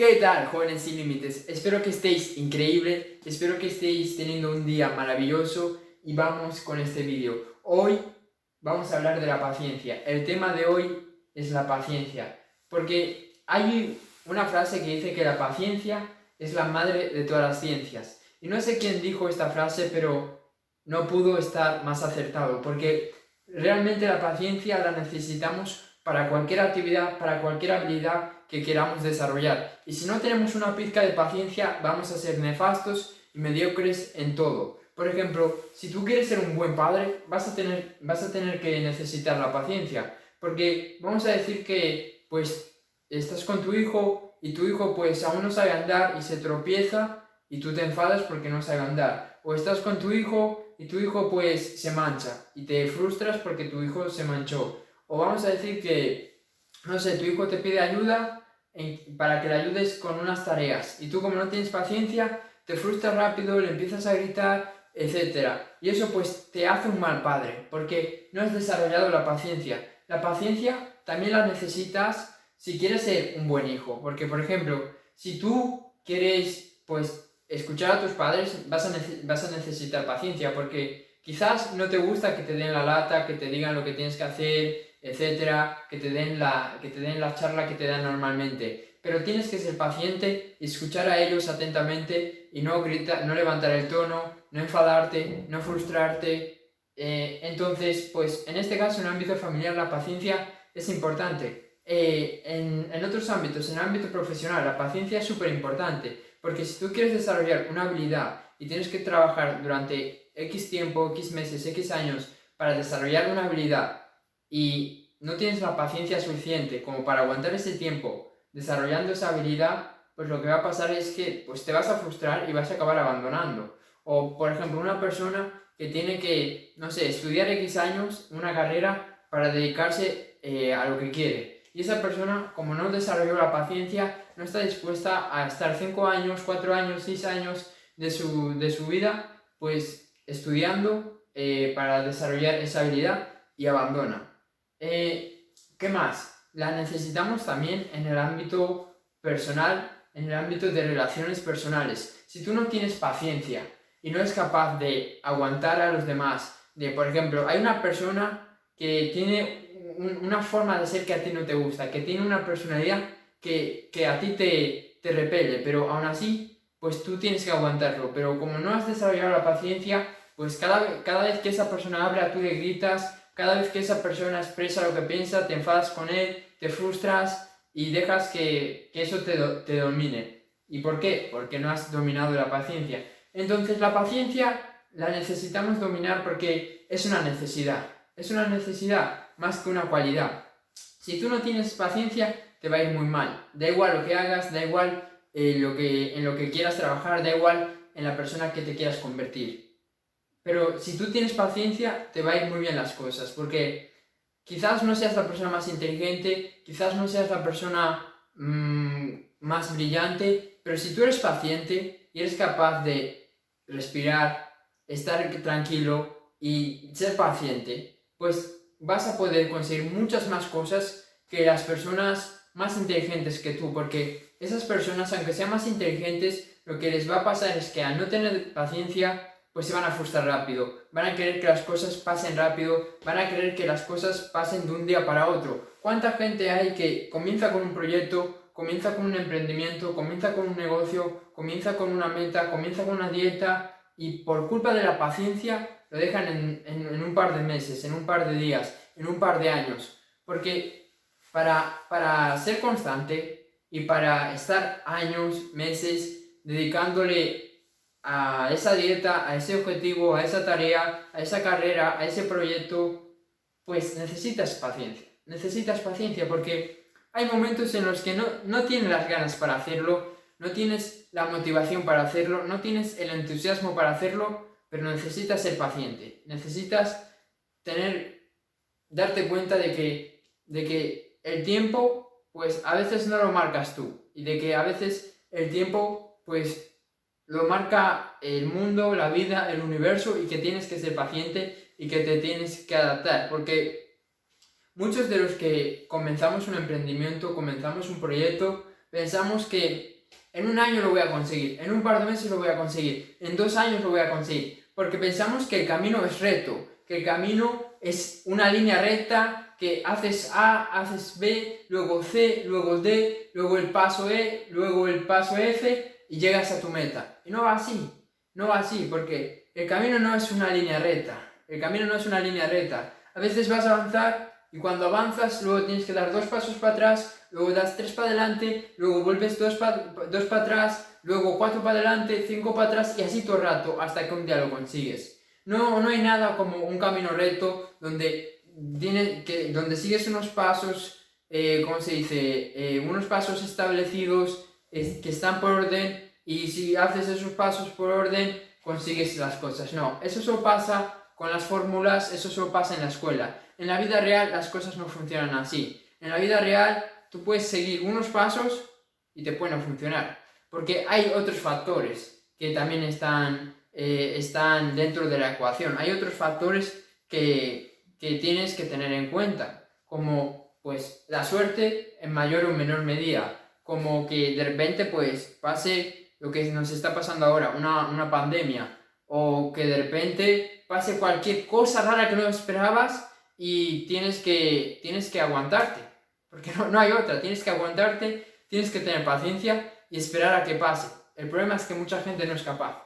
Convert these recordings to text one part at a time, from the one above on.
¿Qué tal, jóvenes sin límites? Espero que estéis increíble, espero que estéis teniendo un día maravilloso y vamos con este vídeo. Hoy vamos a hablar de la paciencia. El tema de hoy es la paciencia, porque hay una frase que dice que la paciencia es la madre de todas las ciencias. Y no sé quién dijo esta frase, pero no pudo estar más acertado, porque realmente la paciencia la necesitamos para cualquier actividad, para cualquier habilidad que queramos desarrollar. Y si no tenemos una pizca de paciencia, vamos a ser nefastos y mediocres en todo. Por ejemplo, si tú quieres ser un buen padre, vas a tener, vas a tener que necesitar la paciencia. Porque vamos a decir que, pues, estás con tu hijo y tu hijo, pues, aún no sabe andar y se tropieza y tú te enfadas porque no sabe andar. O estás con tu hijo y tu hijo, pues, se mancha y te frustras porque tu hijo se manchó. O vamos a decir que, no sé, tu hijo te pide ayuda para que le ayudes con unas tareas y tú como no tienes paciencia, te frustras rápido, le empiezas a gritar, etc. Y eso pues te hace un mal padre, porque no has desarrollado la paciencia. La paciencia también la necesitas si quieres ser un buen hijo, porque por ejemplo, si tú quieres pues escuchar a tus padres, vas a, vas a necesitar paciencia, porque quizás no te gusta que te den la lata, que te digan lo que tienes que hacer, etcétera, que te den la, que te den la charla que te dan normalmente. Pero tienes que ser paciente, escuchar a ellos atentamente y no gritar, no levantar el tono, no enfadarte, no frustrarte. Eh, entonces, pues en este caso, en el ámbito familiar, la paciencia es importante. Eh, en, en, otros ámbitos, en el ámbito profesional, la paciencia es súper importante, porque si tú quieres desarrollar una habilidad y tienes que trabajar durante X tiempo, X meses, X años para desarrollar una habilidad y no tienes la paciencia suficiente como para aguantar ese tiempo desarrollando esa habilidad, pues lo que va a pasar es que pues te vas a frustrar y vas a acabar abandonando. O, por ejemplo, una persona que tiene que, no sé, estudiar X años, una carrera, para dedicarse eh, a lo que quiere. Y esa persona, como no desarrolló la paciencia, no está dispuesta a estar 5 años, 4 años, 6 años de su, de su vida, pues estudiando eh, para desarrollar esa habilidad y abandona. Eh, ¿Qué más? La necesitamos también en el ámbito personal, en el ámbito de relaciones personales. Si tú no tienes paciencia y no eres capaz de aguantar a los demás, de, por ejemplo, hay una persona que tiene una forma de ser que a ti no te gusta, que tiene una personalidad que, que a ti te, te repele, pero aún así, pues tú tienes que aguantarlo. Pero como no has desarrollado la paciencia, pues cada, cada vez que esa persona habla, tú le gritas, cada vez que esa persona expresa lo que piensa, te enfadas con él, te frustras y dejas que, eso te, domine. ¿Y por qué? Porque no has dominado la paciencia. Entonces la paciencia la necesitamos dominar porque es una necesidad. Es una necesidad más que una cualidad. Si tú no tienes paciencia, te va a ir muy mal. Da igual lo que hagas, da igual eh, lo que, en lo que quieras trabajar, da igual en la persona que te quieras convertir. Pero si tú tienes paciencia, te va a ir muy bien las cosas, porque quizás no seas la persona más inteligente, quizás no seas la persona mm, más brillante, pero si tú eres paciente y eres capaz de respirar, estar tranquilo y ser paciente, pues vas a poder conseguir muchas más cosas que las personas más inteligentes que tú, porque esas personas, aunque sean más inteligentes, lo que les va a pasar es que al no tener paciencia, pues se van a frustrar rápido, van a querer que las cosas pasen rápido, van a querer que las cosas pasen de un día para otro. ¿Cuánta gente hay que comienza con un proyecto, comienza con un emprendimiento, comienza con un negocio, comienza con una meta, comienza con una dieta y por culpa de la paciencia lo dejan en, en, un par de meses, en un par de días, en un par de años? Porque para, para ser constante y para estar años, meses dedicándole a esa dieta, a ese objetivo, a esa tarea, a esa carrera, a ese proyecto, pues necesitas paciencia. Necesitas paciencia porque hay momentos en los que no, no tienes las ganas para hacerlo, no tienes la motivación para hacerlo, no tienes el entusiasmo para hacerlo, pero necesitas ser paciente. Necesitas tener, darte cuenta de que, de que el tiempo, pues a veces no lo marcas tú y de que a veces el tiempo, pues lo marca el mundo, la vida, el universo y que tienes que ser paciente y que te tienes que adaptar. Porque muchos de los que comenzamos un emprendimiento, comenzamos un proyecto, pensamos que en un año lo voy a conseguir, en un par de meses lo voy a conseguir, en dos años lo voy a conseguir, porque pensamos que el camino es reto, que el camino es una línea recta, que haces A, haces B, luego C, luego D, luego el paso E, luego el paso F y llegas a tu meta. Y no va así, no va así, porque el camino no es una línea recta, el camino no es una línea recta. A veces vas a avanzar y cuando avanzas luego tienes que dar dos pasos para atrás, luego das tres para adelante, luego vuelves dos para dos para atrás, luego cuatro para adelante, cinco para atrás y así todo el rato hasta que un día lo consigues. No, no hay nada como un camino recto donde, tiene, que, donde sigues unos pasos, eh, ¿cómo se dice? Eh, unos pasos establecidos que están por orden y si haces esos pasos por orden consigues las cosas. No, eso solo pasa con las fórmulas, eso solo pasa en la escuela. En la vida real las cosas no funcionan así. En la vida real tú puedes seguir unos pasos y te pueden funcionar. Porque hay otros factores que también están, eh, están dentro de la ecuación. Hay otros factores que, que tienes que tener en cuenta. Como pues la suerte en mayor o menor medida. Como que de repente pues pase lo que nos está pasando ahora, una, una pandemia. O que de repente pase cualquier cosa rara que no esperabas y tienes que, tienes que aguantarte, porque no, no hay otra, tienes que aguantarte, tienes que tener paciencia y esperar a que pase. El problema es que mucha gente no es capaz,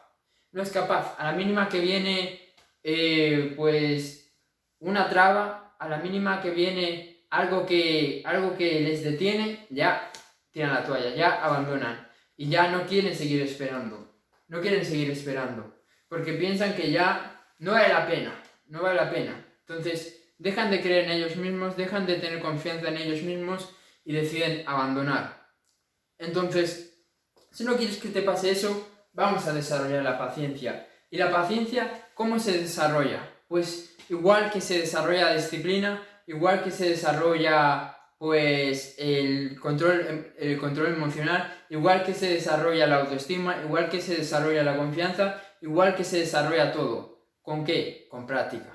no es capaz, a la mínima que viene eh, pues una traba, a la mínima que viene algo que, algo que les detiene, ya tiran la toalla, ya abandonan y ya no quieren seguir esperando, no quieren seguir esperando, porque piensan que ya no vale la pena, no vale la pena. Entonces, dejan de creer en ellos mismos, dejan de tener confianza en ellos mismos y deciden abandonar. Entonces, si no quieres que te pase eso, vamos a desarrollar la paciencia. ¿Y la paciencia cómo se desarrolla? Pues igual que se desarrolla la disciplina, igual que se desarrolla pues el control, el control emocional, igual que se desarrolla la autoestima, igual que se desarrolla la confianza, igual que se desarrolla todo. ¿Con qué? Con práctica.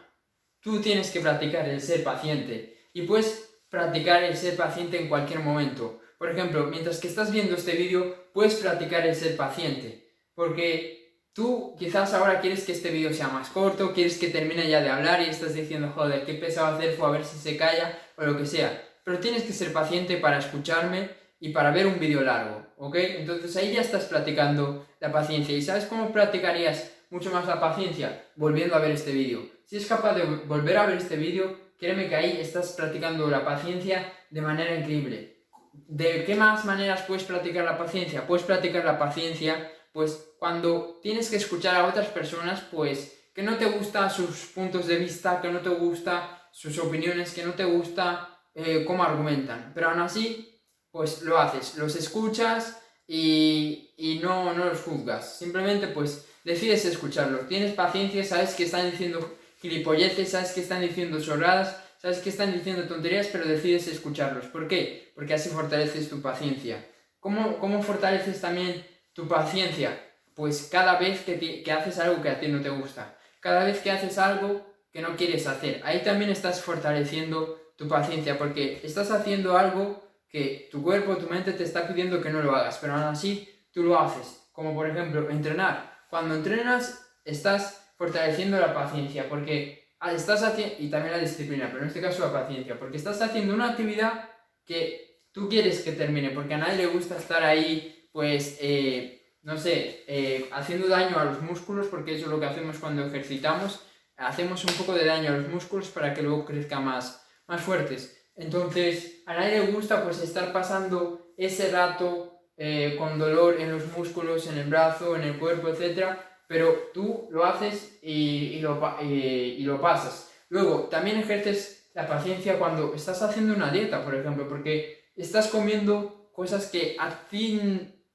Tú tienes que practicar el ser paciente y puedes practicar el ser paciente en cualquier momento. Por ejemplo, mientras que estás viendo este vídeo, puedes practicar el ser paciente. Porque tú quizás ahora quieres que este vídeo sea más corto, quieres que termine ya de hablar y estás diciendo, joder, qué pesado hacer fue a ver si se calla o lo que sea. Pero tienes que ser paciente para escucharme y para ver un vídeo largo, ¿ok? Entonces ahí ya estás practicando la paciencia. ¿Y sabes cómo practicarías mucho más la paciencia? Volviendo a ver este vídeo. Si es capaz de volver a ver este vídeo, créeme que ahí estás practicando la paciencia de manera increíble. ¿De qué más maneras puedes practicar la paciencia? Puedes practicar la paciencia, pues cuando tienes que escuchar a otras personas, pues que no te gustan sus puntos de vista, que no te gustan sus opiniones, que no te gusta eh, cómo argumentan. Pero aún así, pues lo haces, los escuchas y, y no, no los juzgas. Simplemente pues decides escucharlos. Tienes paciencia, sabes que están diciendo gilipolleces, sabes que están diciendo chorradas, sabes que están diciendo tonterías, pero decides escucharlos. ¿Por qué? Porque así fortaleces tu paciencia. ¿Cómo, cómo fortaleces también tu paciencia? Pues cada vez que, que haces algo que a ti no te gusta, cada vez que haces algo que no quieres hacer, ahí también estás fortaleciendo tu paciencia, porque estás haciendo algo que tu cuerpo, tu mente te está pidiendo que no lo hagas, pero aún así tú lo haces. Como por ejemplo, entrenar. Cuando entrenas, estás fortaleciendo la paciencia, porque estás haciendo, y también la disciplina, pero en este caso la paciencia, porque estás haciendo una actividad que tú quieres que termine, porque a nadie le gusta estar ahí, pues, eh, no sé, eh, haciendo daño a los músculos, porque eso es lo que hacemos cuando ejercitamos, hacemos un poco de daño a los músculos para que luego crezcan más, más fuertes. Entonces, a nadie le gusta pues estar pasando ese rato eh, con dolor en los músculos, en el brazo, en el cuerpo, etcétera, pero tú lo haces y, lo, y, lo pasas. Luego, también ejerces la paciencia cuando estás haciendo una dieta, por ejemplo, porque estás comiendo cosas que a ti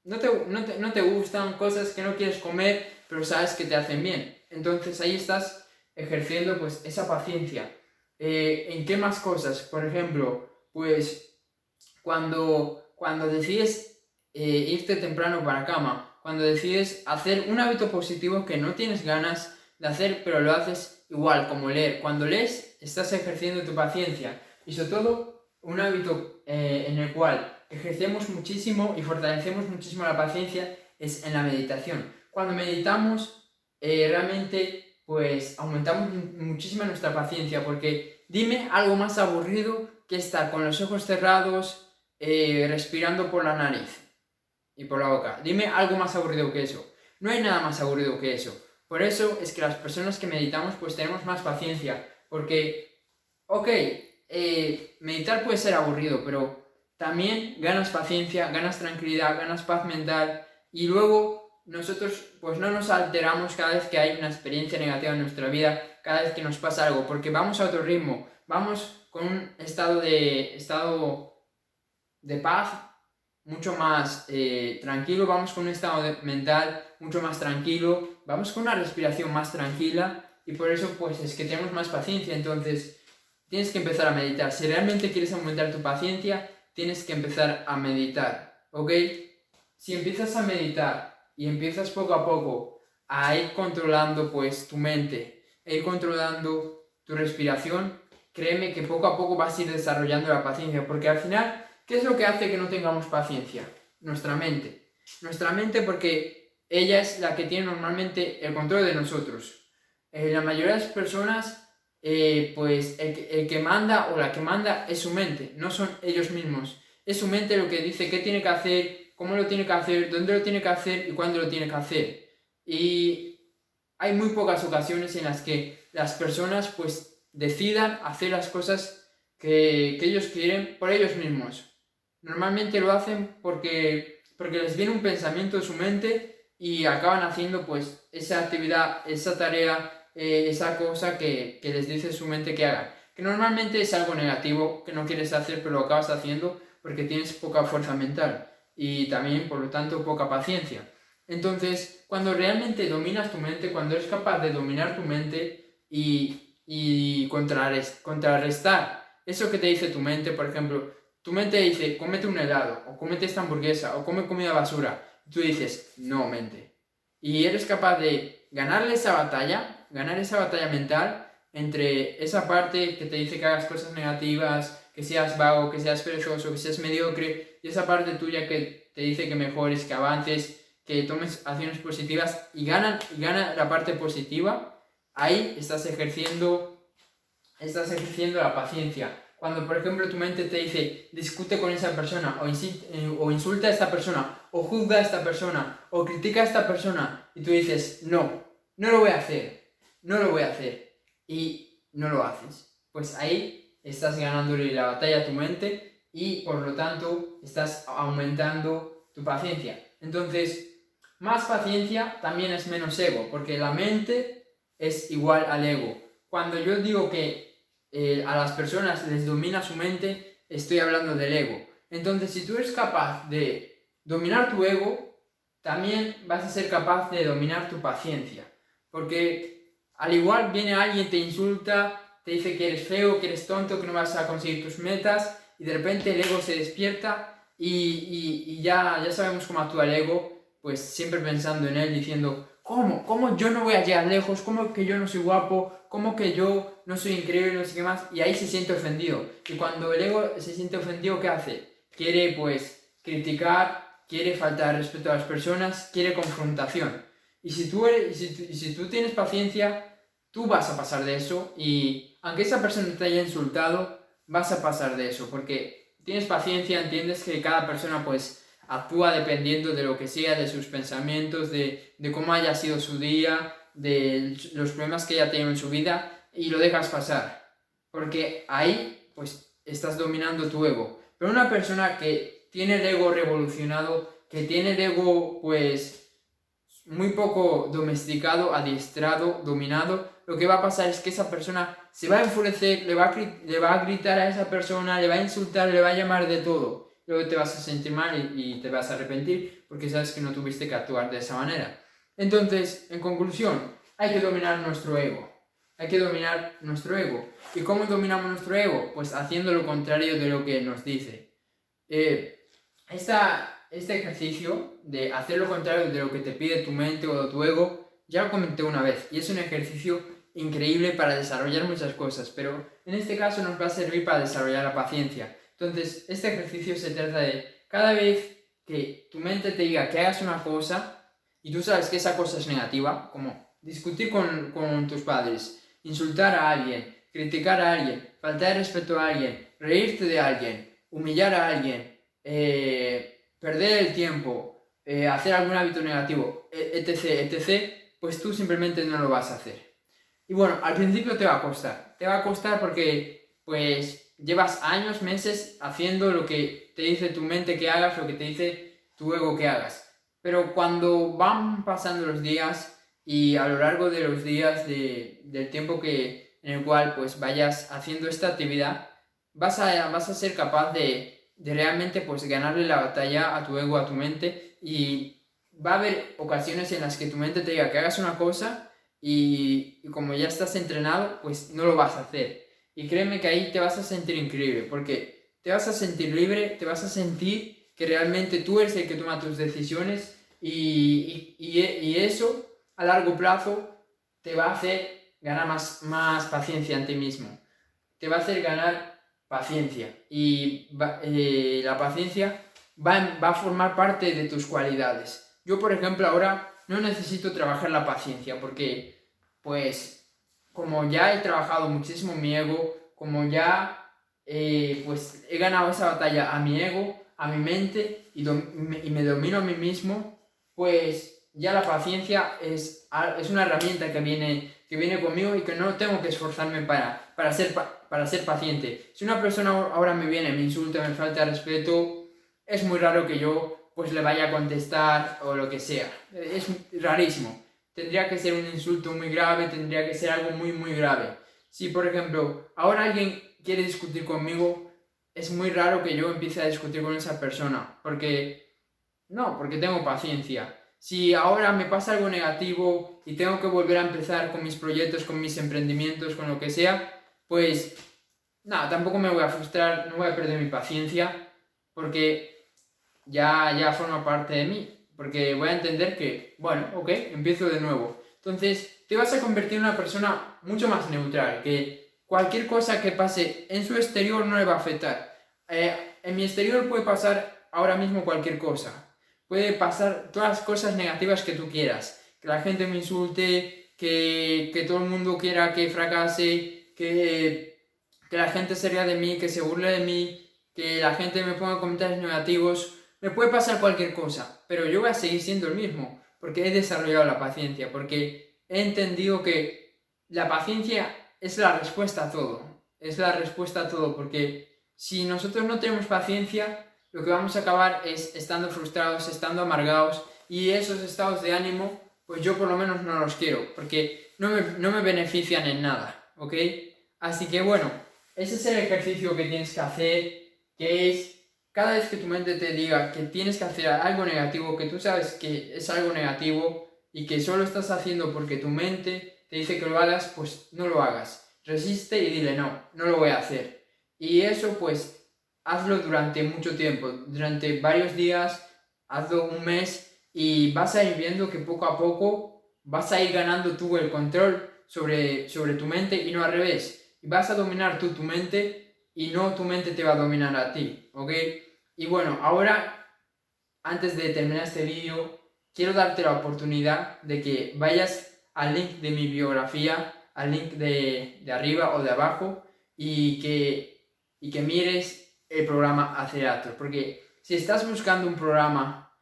no te, no te, gustan, cosas que no quieres comer, pero sabes que te hacen bien. Entonces ahí estás ejerciendo pues esa paciencia. Eh, ¿En qué más cosas? Por ejemplo, pues cuando, cuando decides eh, irte temprano para cama, cuando decides hacer un hábito positivo que no tienes ganas de hacer, pero lo haces igual, como leer. Cuando lees, estás ejerciendo tu paciencia y sobre todo un hábito eh, en el cual ejercemos muchísimo y fortalecemos muchísimo la paciencia es en la meditación. Cuando meditamos, eh, realmente, pues aumentamos muchísimo nuestra paciencia, porque dime algo más aburrido que estar con los ojos cerrados, eh, respirando por la nariz y por la boca. Dime algo más aburrido que eso. No hay nada más aburrido que eso. Por eso es que las personas que meditamos pues tenemos más paciencia. Porque, ok, eh, meditar puede ser aburrido, pero también ganas paciencia, ganas tranquilidad, ganas paz mental y luego nosotros pues no nos alteramos cada vez que hay una experiencia negativa en nuestra vida, cada vez que nos pasa algo, porque vamos a otro ritmo, vamos con un estado de, estado de paz mucho más eh, tranquilo, vamos con un estado mental mucho más tranquilo, vamos con una respiración más tranquila y por eso pues es que tenemos más paciencia, entonces tienes que empezar a meditar. Si realmente quieres aumentar tu paciencia, tienes que empezar a meditar, ¿ok? Si empiezas a meditar y empiezas poco a poco a ir controlando pues tu mente, a ir controlando tu respiración, créeme que poco a poco vas a ir desarrollando la paciencia, porque al final, ¿qué es lo que hace que no tengamos paciencia? Nuestra mente. Nuestra mente porque ella es la que tiene normalmente el control de nosotros. Eh, la mayoría de las personas eh, pues el, que manda o la que manda es su mente, no son ellos mismos. Es su mente lo que dice qué tiene que hacer, cómo lo tiene que hacer, dónde lo tiene que hacer y cuándo lo tiene que hacer. Y hay muy pocas ocasiones en las que las personas pues decidan hacer las cosas que, ellos quieren por ellos mismos. Normalmente lo hacen porque, porque les viene un pensamiento de su mente y acaban haciendo pues esa actividad, esa tarea, eh, esa cosa que, que, les dice su mente que hagan. Que normalmente es algo negativo que no quieres hacer, pero lo acabas haciendo porque tienes poca fuerza mental y también, por lo tanto, poca paciencia. Entonces, cuando realmente dominas tu mente, cuando eres capaz de dominar tu mente y, y contrarrestar eso que te dice tu mente, por ejemplo, tu mente dice, cómete un helado, o cómete esta hamburguesa, o come comida basura, tú dices, no, mente. Y eres capaz de ganarle esa batalla ganar esa batalla mental entre esa parte que te dice que hagas cosas negativas, que seas vago, que seas perezoso, que seas mediocre, y esa parte tuya que te dice que mejores, que avances, que tomes acciones positivas y gana, y gana la parte positiva, ahí estás ejerciendo, estás ejerciendo la paciencia. Cuando, por ejemplo, tu mente te dice, discute con esa persona, o, eh, o insulta a esta persona, o juzga a esta persona, o critica a esta persona, y tú dices, no, no lo voy a hacer, no lo voy a hacer y no lo haces, pues ahí estás ganándole la batalla a tu mente y por lo tanto estás aumentando tu paciencia. Entonces, más paciencia también es menos ego, porque la mente es igual al ego. Cuando yo digo que eh, a las personas les domina su mente, estoy hablando del ego. Entonces, si tú eres capaz de dominar tu ego, también vas a ser capaz de dominar tu paciencia. Porque al igual viene alguien, te insulta, te dice que eres feo, que eres tonto, que no vas a conseguir tus metas y de repente el ego se despierta y, ya, ya sabemos cómo actúa el ego, pues siempre pensando en él, diciendo, ¿cómo? ¿Cómo yo no voy a llegar lejos? ¿Cómo que yo no soy guapo? ¿Cómo que yo no soy increíble? No sé qué más. Y ahí se siente ofendido. Y cuando el ego se siente ofendido, ¿qué hace? Quiere pues criticar, quiere faltar respeto a las personas, quiere confrontación. Y si tú, eres, si, tú tienes paciencia, tú vas a pasar de eso y aunque esa persona te haya insultado, vas a pasar de eso porque tienes paciencia, entiendes que cada persona pues actúa dependiendo de lo que sea, de sus pensamientos, de, cómo haya sido su día, de los problemas que haya tenido en su vida y lo dejas pasar. Porque ahí pues estás dominando tu ego. Pero una persona que tiene el ego revolucionado, que tiene el ego pues muy poco domesticado, adiestrado, dominado, lo que va a pasar es que esa persona se va a enfurecer, le va a, le va a gritar a esa persona, le va a insultar, le va a llamar de todo. Luego te vas a sentir mal y, te vas a arrepentir porque sabes que no tuviste que actuar de esa manera. Entonces, en conclusión, hay que dominar nuestro ego. Hay que dominar nuestro ego. ¿Y cómo dominamos nuestro ego? Pues haciendo lo contrario de lo que nos dice. Eh, esta, este ejercicio de hacer lo contrario de lo que te pide tu mente o tu ego, ya lo comenté una vez y es un ejercicio increíble para desarrollar muchas cosas, pero en este caso nos va a servir para desarrollar la paciencia. Entonces, este ejercicio se trata de cada vez que tu mente te diga que hagas una cosa y tú sabes que esa cosa es negativa, como discutir con, con tus padres, insultar a alguien, criticar a alguien, faltar respeto a alguien, reírte de alguien, humillar a alguien, eh, perder el tiempo, eh, hacer algún hábito negativo, e, etc., etc., pues tú simplemente no lo vas a hacer. Y bueno, al principio te va a costar. Te va a costar porque, pues, llevas años, meses haciendo lo que te dice tu mente que hagas, lo que te dice tu ego que hagas. Pero cuando van pasando los días y a lo largo de los días del tiempo que, en el cual pues vayas haciendo esta actividad, vas a, vas a ser capaz de, de realmente pues ganarle la batalla a tu ego, a tu mente y va a haber ocasiones en las que tu mente te diga que hagas una cosa y, y, como ya estás entrenado, pues no lo vas a hacer. Y créeme que ahí te vas a sentir increíble, porque te vas a sentir libre, te vas a sentir que realmente tú eres el que toma tus decisiones y, y, y eso a largo plazo te va a hacer ganar más, más paciencia en ti mismo. Te va a hacer ganar paciencia. Y eh, la paciencia va, va a formar parte de tus cualidades. Yo, por ejemplo, ahora no necesito trabajar la paciencia porque, pues, como ya he trabajado muchísimo mi ego, como ya, eh, pues, he ganado esa batalla a mi ego, a mi mente y, y, me domino a mí mismo, pues ya la paciencia es, es una herramienta que viene, que viene conmigo y que no tengo que esforzarme para, para ser para ser paciente. Si una persona ahora me viene, me insulta, me falta respeto, es muy raro que yo pues le vaya a contestar o lo que sea. Es rarísimo. Tendría que ser un insulto muy grave, tendría que ser algo muy, muy grave. Si, por ejemplo, ahora alguien quiere discutir conmigo, es muy raro que yo empiece a discutir con esa persona, porque no, porque tengo paciencia. Si ahora me pasa algo negativo y tengo que volver a empezar con mis proyectos, con mis emprendimientos, con lo que sea, pues nada, tampoco me voy a frustrar, no voy a perder mi paciencia, porque ya, ya forma parte de mí, porque voy a entender que, bueno, ok, empiezo de nuevo. Entonces, te vas a convertir en una persona mucho más neutral, que cualquier cosa que pase en su exterior no le va a afectar. Eh, en mi exterior puede pasar ahora mismo cualquier cosa. Puede pasar todas las cosas negativas que tú quieras. Que la gente me insulte, que, que todo el mundo quiera que fracase, que, que la gente se ría de mí, que se burle de mí, que la gente me ponga comentarios negativos, me puede pasar cualquier cosa, pero yo voy a seguir siendo el mismo, porque he desarrollado la paciencia, porque he entendido que la paciencia es la respuesta a todo, es la respuesta a todo, porque si nosotros no tenemos paciencia, lo que vamos a acabar es estando frustrados, estando amargados, y esos estados de ánimo, pues yo por lo menos no los quiero, porque no me, no me benefician en nada. ¿ok? Así que bueno, ese es el ejercicio que tienes que hacer, que es cada vez que tu mente te diga que tienes que hacer algo negativo, que tú sabes que es algo negativo y que solo estás haciendo porque tu mente te dice que lo hagas, pues no lo hagas. Resiste y dile no, no lo voy a hacer. Y eso pues hazlo durante mucho tiempo, durante varios días, hazlo un mes y vas a ir viendo que poco a poco vas a ir ganando tú el control sobre, sobre tu mente y no al revés. Vas a dominar tú tu mente y no tu mente te va a dominar a ti, ¿ok? Y bueno, ahora, antes de terminar este vídeo, quiero darte la oportunidad de que vayas al link de mi biografía, al link de, de arriba o de abajo y que, y que mires el programa Acerator. Porque si estás buscando un programa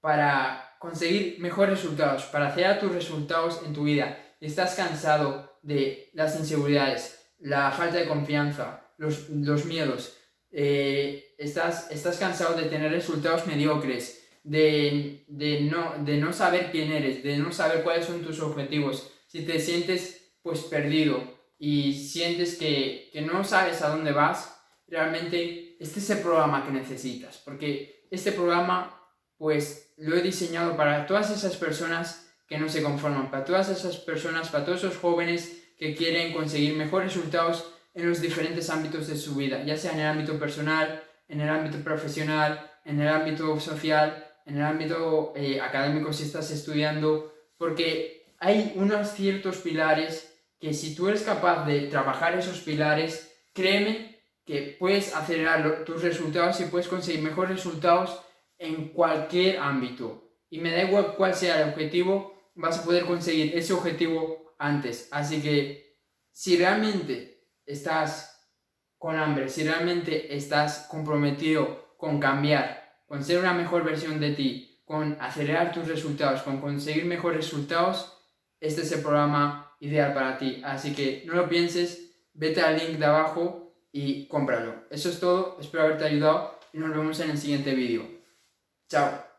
para conseguir mejores resultados, para acelerar tus resultados en tu vida estás cansado de las inseguridades, la falta de confianza, los, los miedos, eh, estás, estás cansado de tener resultados mediocres, de, de, no, de no saber quién eres, de no saber cuáles son tus objetivos, si te sientes pues perdido y sientes que, que no sabes a dónde vas, realmente este es el programa que necesitas, porque este programa pues lo he diseñado para todas esas personas que no se conforman, para todas esas personas, para todos esos jóvenes que quieren conseguir mejores resultados en los diferentes ámbitos de su vida, ya sea en el ámbito personal, en el ámbito profesional, en el ámbito social, en el ámbito eh, académico si estás estudiando, porque hay unos ciertos pilares que si tú eres capaz de trabajar esos pilares, créeme que puedes acelerar tus resultados y puedes conseguir mejores resultados en cualquier ámbito. Y me da igual cuál sea el objetivo, vas a poder conseguir ese objetivo antes. Así que si realmente estás con hambre, si realmente estás comprometido con cambiar, con ser una mejor versión de ti, con acelerar tus resultados, con conseguir mejores resultados, este es el programa ideal para ti. Así que no lo pienses, vete al link de abajo y cómpralo. Eso es todo, espero haberte ayudado y nos vemos en el siguiente vídeo. Chao.